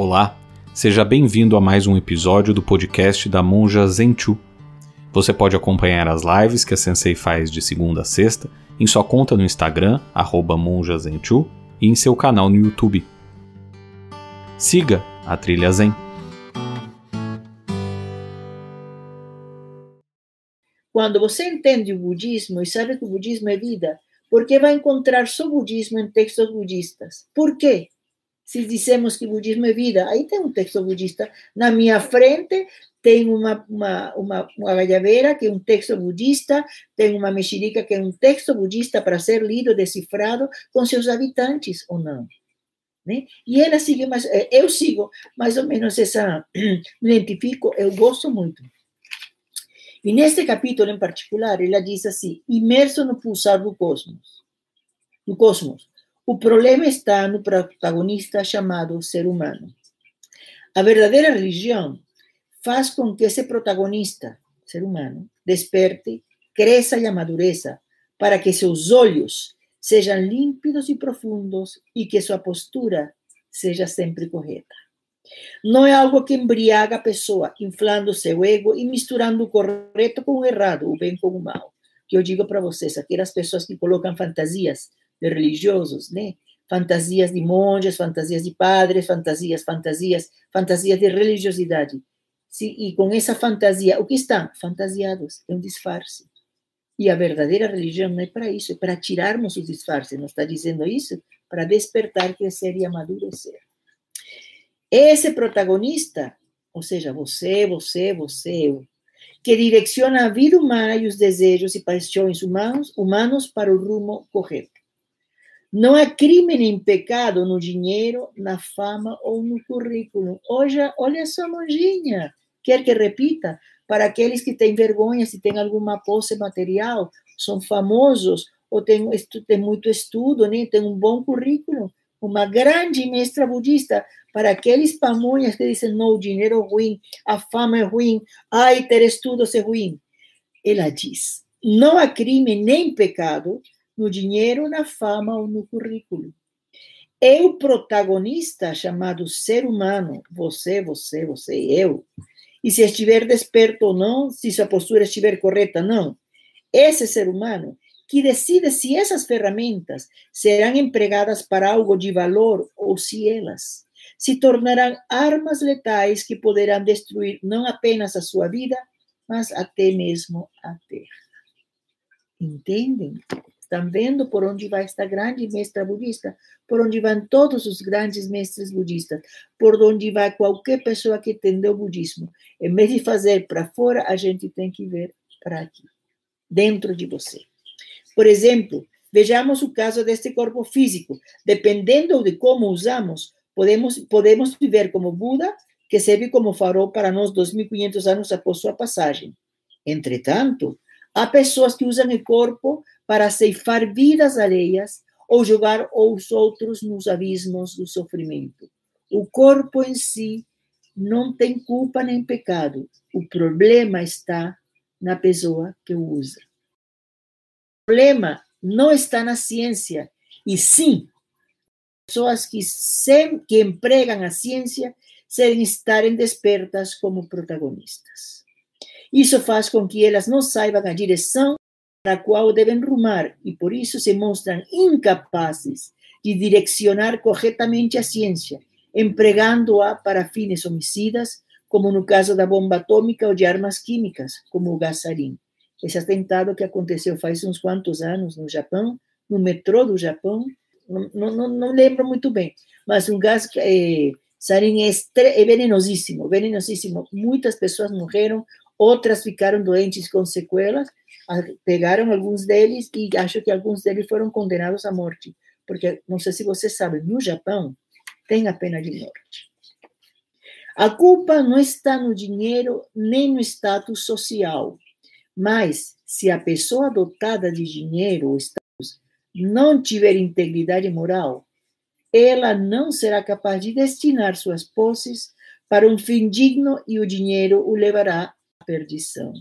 Olá, seja bem-vindo a mais um episódio do podcast da Monja Zenchu. Você pode acompanhar as lives que a Sensei faz de segunda a sexta em sua conta no Instagram, monjazenchu, e em seu canal no YouTube. Siga a Trilha Zen. Quando você entende o budismo e sabe que o budismo é vida, por que vai encontrar só budismo em textos budistas? Por quê? Se dissemos que budismo é vida, aí tem um texto budista. Na minha frente tem uma, uma, uma, uma galhaveira, que é um texto budista, tem uma mexerica, que é um texto budista para ser lido, decifrado com seus habitantes, ou não? Né? E ela sigue, mais, eh, eu sigo mais ou menos essa, me identifico, eu gosto muito. E neste capítulo em particular, ela diz assim: imerso no pulsar do cosmos. Do cosmos. O problema está no protagonista chamado ser humano. A verdadeira religião faz com que esse protagonista, ser humano, desperte, cresça e amadureça, para que seus olhos sejam límpidos e profundos e que sua postura seja sempre correta. Não é algo que embriaga a pessoa, inflando seu ego e misturando o correto com o errado, o bem com o mal. Que eu digo para vocês, aquelas pessoas que colocam fantasias de religiosos, né? Fantasias de monges, fantasias de padres, fantasias, fantasias, fantasias de religiosidade. Sim, e com essa fantasia, o que estão? Fantasiados, é um disfarce. E a verdadeira religião não é para isso, é para tirarmos os disfarces. Não está dizendo isso? Para despertar, crescer e amadurecer. Esse protagonista, ou seja, você, você, você, eu, que direciona a vida humana e os desejos e paixões humanos, humanos para o rumo correto. Não há crime nem pecado no dinheiro, na fama ou no currículo. Hoje, olha só, monjinha, quer que repita? Para aqueles que têm vergonha, se tem alguma posse material, são famosos, ou têm, têm muito estudo, né? tem um bom currículo. Uma grande mestra budista, para aqueles pamonhas que dizem, não, o dinheiro é ruim, a fama é ruim, ai, ter estudos é ruim. Ela diz, não há crime nem pecado no dinheiro, na fama ou no currículo. É o protagonista chamado ser humano, você, você, você, eu. E se estiver desperto ou não, se sua postura estiver correta ou não. Esse ser humano que decide se essas ferramentas serão empregadas para algo de valor ou se elas se tornarão armas letais que poderão destruir não apenas a sua vida, mas até mesmo a terra. Entendem? Estão vendo por onde vai esta grande mestra budista? Por onde vão todos os grandes mestres budistas? Por onde vai qualquer pessoa que entendeu o budismo? Em vez de fazer para fora, a gente tem que ver para aqui, dentro de você. Por exemplo, vejamos o caso deste corpo físico. Dependendo de como usamos, podemos, podemos viver como Buda, que serve como farol para nós 2.500 anos após sua passagem. Entretanto, há pessoas que usam o corpo para ceifar vidas alheias ou jogar os outros nos abismos do sofrimento. O corpo em si não tem culpa nem pecado. O problema está na pessoa que o usa. O problema não está na ciência, e sim pessoas que, sem, que empregam a ciência sem estarem despertas como protagonistas. Isso faz com que elas não saibam a direção a qual devem rumar e por isso se mostram incapazes de direcionar corretamente a ciência, empregando-a para fins homicidas, como no caso da bomba atômica ou de armas químicas, como o gás sarin. Esse atentado que aconteceu faz uns quantos anos no Japão, no metrô do Japão, não, não, não lembro muito bem, mas um gás é, sarin é, é venenosíssimo, venenosíssimo. Muitas pessoas morreram, outras ficaram doentes com sequelas, pegaram alguns deles e acho que alguns deles foram condenados à morte, porque não sei se você sabe, no Japão tem a pena de morte. A culpa não está no dinheiro nem no status social, mas se a pessoa dotada de dinheiro ou status não tiver integridade moral, ela não será capaz de destinar suas posses para um fim digno e o dinheiro o levará perdição.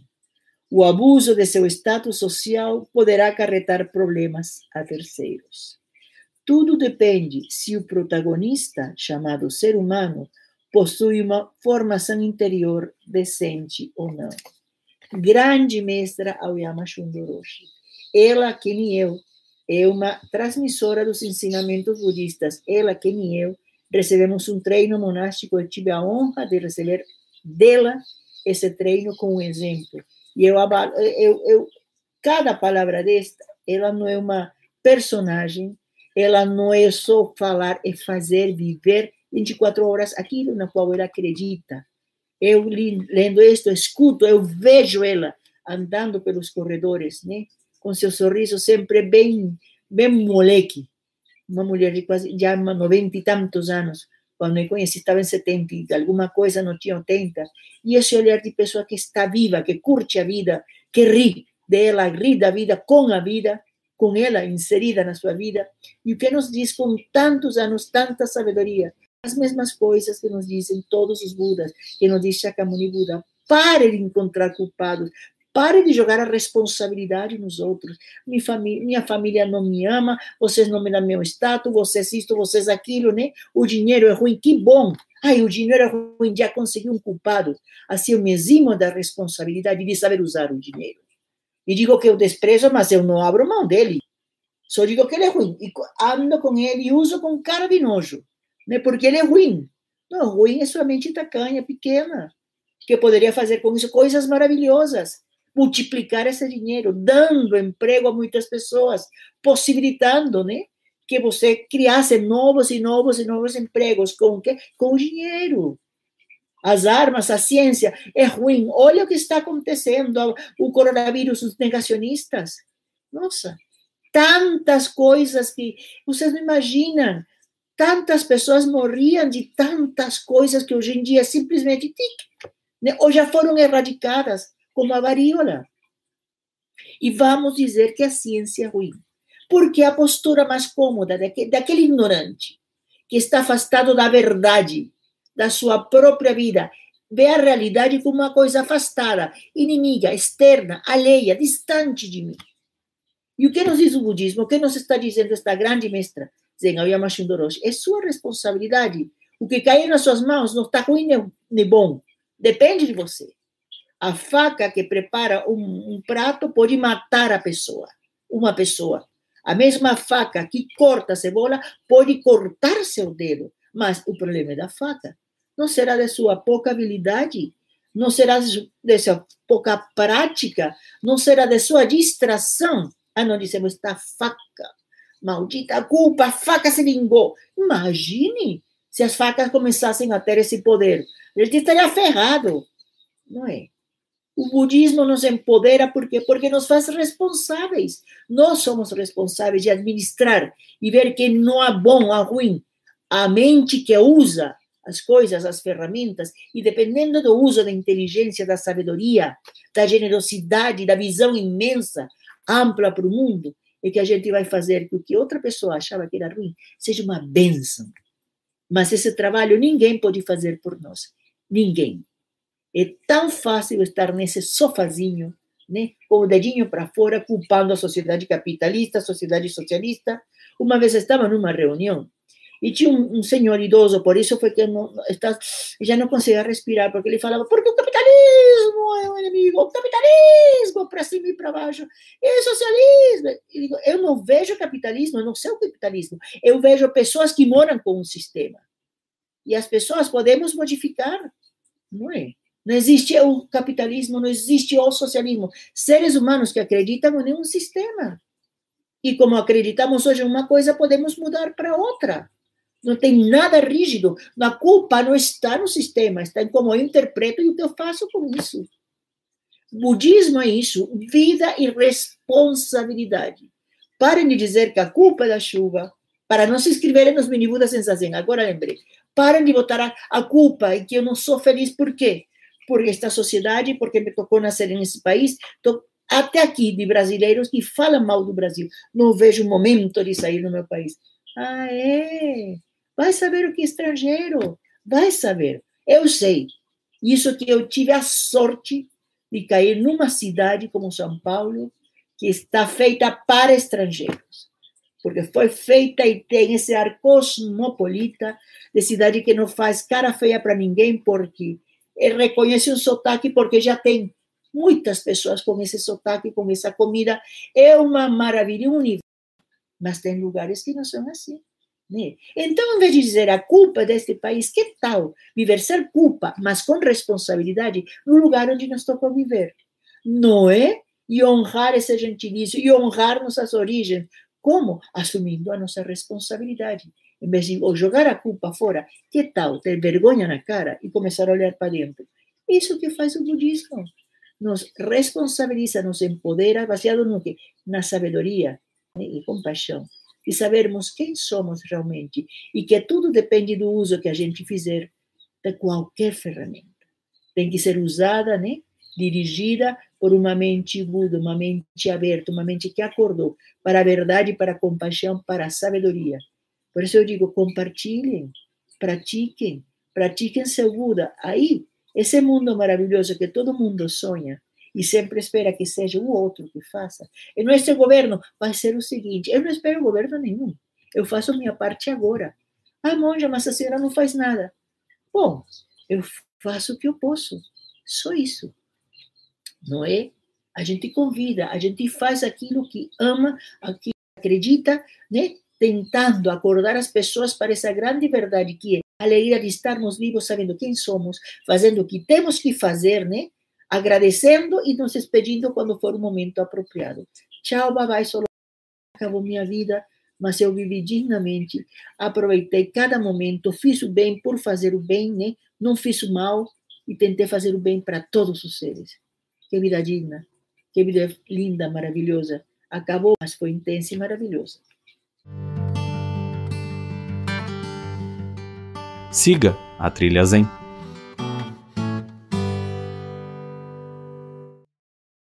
O abuso de seu status social poderá acarretar problemas a terceiros. Tudo depende se o protagonista, chamado ser humano, possui uma formação interior decente ou não. Grande mestra Aoyama Shundoroshi. Ela, que nem eu, é uma transmissora dos ensinamentos budistas. Ela, que nem eu, recebemos um treino monástico. Eu tive a honra de receber dela esse treino com um exemplo. E eu, eu, eu cada palavra desta, ela não é uma personagem, ela não é só falar, é fazer, viver 24 horas aquilo na qual ela acredita. Eu lendo isto, escuto, eu vejo ela andando pelos corredores, né? Com seu sorriso sempre bem, bem moleque. Uma mulher de quase já 90 e tantos anos. Quando eu conheci, estava em 70 e alguma coisa, não tinha 80. E esse olhar de pessoa que está viva, que curte a vida, que ri dela, ri da vida com a vida, com ela inserida na sua vida. E o que nos diz com tantos anos, tanta sabedoria, as mesmas coisas que nos dizem todos os Budas, que nos diz Shakyamuni Buda. Pare de encontrar culpados, pare de jogar a responsabilidade nos outros. Minha família, minha família não me ama, vocês não me dão meu status, vocês isto, vocês aquilo, né? O dinheiro é ruim, que bom. Ai, o dinheiro é ruim, já consegui um culpado. Assim eu me eximo da responsabilidade de saber usar o dinheiro. E digo que eu desprezo, mas eu não abro mão dele. Só digo que ele é ruim. E ando com ele e uso com cara de nojo né? porque ele é ruim. Não, ruim é somente tacanha, pequena, que poderia fazer com isso coisas maravilhosas, multiplicar esse dinheiro, dando emprego a muitas pessoas, possibilitando, né? Que você criasse novos e novos e novos empregos com o quê? Com dinheiro. As armas, a ciência é ruim. Olha o que está acontecendo, o coronavírus, os negacionistas. Nossa, tantas coisas que vocês não imaginam tantas pessoas morriam de tantas coisas que hoje em dia simplesmente tic, né? ou já foram erradicadas, como a varíola. E vamos dizer que a ciência é ruim. Porque a postura mais cômoda daquele, daquele ignorante, que está afastado da verdade, da sua própria vida, vê a realidade como uma coisa afastada, inimiga, externa, alheia, distante de mim. E o que nos diz o budismo? O que nos está dizendo esta grande mestra? Zen Aoyama Shundoroshi. É sua responsabilidade. O que cair nas suas mãos não está ruim nem bom. Depende de você. A faca que prepara um, um prato pode matar a pessoa, uma pessoa. A mesma faca que corta a cebola pode cortar seu dedo, mas o problema é da faca. Não será de sua pouca habilidade, não será de sua pouca prática, não será de sua distração. Ah, não dissemos esta faca Maldita culpa, a faca se vingou. Imagine se as facas começassem a ter esse poder. Gente estaria ferrado, não é? O budismo nos empodera porque porque nos faz responsáveis. Nós somos responsáveis de administrar e ver que não há bom, há ruim. A mente que usa as coisas, as ferramentas, e dependendo do uso da inteligência, da sabedoria, da generosidade, da visão imensa, ampla para o mundo, é que a gente vai fazer que o que outra pessoa achava que era ruim seja uma benção. Mas esse trabalho ninguém pode fazer por nós. Ninguém. É tão fácil estar nesse sofazinho, né, com o dedinho para fora, culpando a sociedade capitalista, a sociedade socialista. Uma vez estava numa reunião e tinha um, um senhor idoso, por isso foi que não, está, já não conseguia respirar, porque ele falava, porque o capitalismo é o inimigo, o capitalismo para cima e para baixo, e o socialismo. Eu, digo, eu não vejo capitalismo, eu não sei o capitalismo, eu vejo pessoas que moram com um sistema. E as pessoas podemos modificar, não é? Não existe o capitalismo, não existe o socialismo. Seres humanos que acreditam em um sistema. E como acreditamos hoje em uma coisa, podemos mudar para outra. Não tem nada rígido. A culpa não está no sistema, está em como eu interpreto e o que eu faço com isso. Budismo é isso, vida e responsabilidade. Parem de dizer que a culpa é da chuva, para não se inscreverem nos minibudas sensação. Agora lembrei. Parem de botar a, a culpa e que eu não sou feliz. Por quê? Por esta sociedade, porque me tocou nascer nesse país. Tô, até aqui, de brasileiros que falam mal do Brasil. Não vejo momento de sair do meu país. Ah, é? Vai saber o que é estrangeiro. Vai saber. Eu sei. Isso que eu tive a sorte de cair numa cidade como São Paulo, que está feita para estrangeiros. porque foi feita e tem esse ar cosmopolita de cidade que não faz cara feia para ninguém, porque reconhece um sotaque, porque já tem muitas pessoas com esse sotaque, com essa comida. É uma maravilha, um universo. Mas tem lugares que não são assim. Né? Então, em vez de dizer a culpa deste país, que tal viver ser culpa, mas com responsabilidade, no lugar onde nos tocou viver? Não é? E honrar esse gentilicio e honrar nossas origens. Como? Assumindo a nossa responsabilidade. Em vez de jogar a culpa fora, que tal ter vergonha na cara e começar a olhar para dentro? Isso que faz o budismo. Nos responsabiliza, nos empodera, baseado no que? Na sabedoria né? e compaixão e sabermos quem somos realmente e que tudo depende do uso que a gente fizer de qualquer ferramenta. Tem que ser usada, né? dirigida por uma mente Buda, uma mente aberta, uma mente que acordou para a verdade, para a compaixão, para a sabedoria. Por isso eu digo, compartilhem, pratiquem, pratiquem seu Buda. Aí, esse mundo maravilhoso que todo mundo sonha, e sempre espera que seja o outro que faça. E nosso governo vai ser o seguinte: eu não espero governo nenhum, eu faço minha parte agora. Ah, monja, mas a senhora não faz nada. Bom, eu faço o que eu posso, só isso. Não é? A gente convida, a gente faz aquilo que ama, aquilo que acredita, né? Tentando acordar as pessoas para essa grande verdade que é a alegria de estarmos vivos, sabendo quem somos, fazendo o que temos que fazer, né? agradecendo e nos despedindo quando for o momento apropriado. Tchau, babai, só acabou minha vida, mas eu vivi dignamente, aproveitei cada momento, fiz o bem por fazer o bem, né? não fiz o mal e tentei fazer o bem para todos os seres. Que vida digna, que vida linda, maravilhosa. Acabou, mas foi intensa e maravilhosa. Siga a Trilha Zen.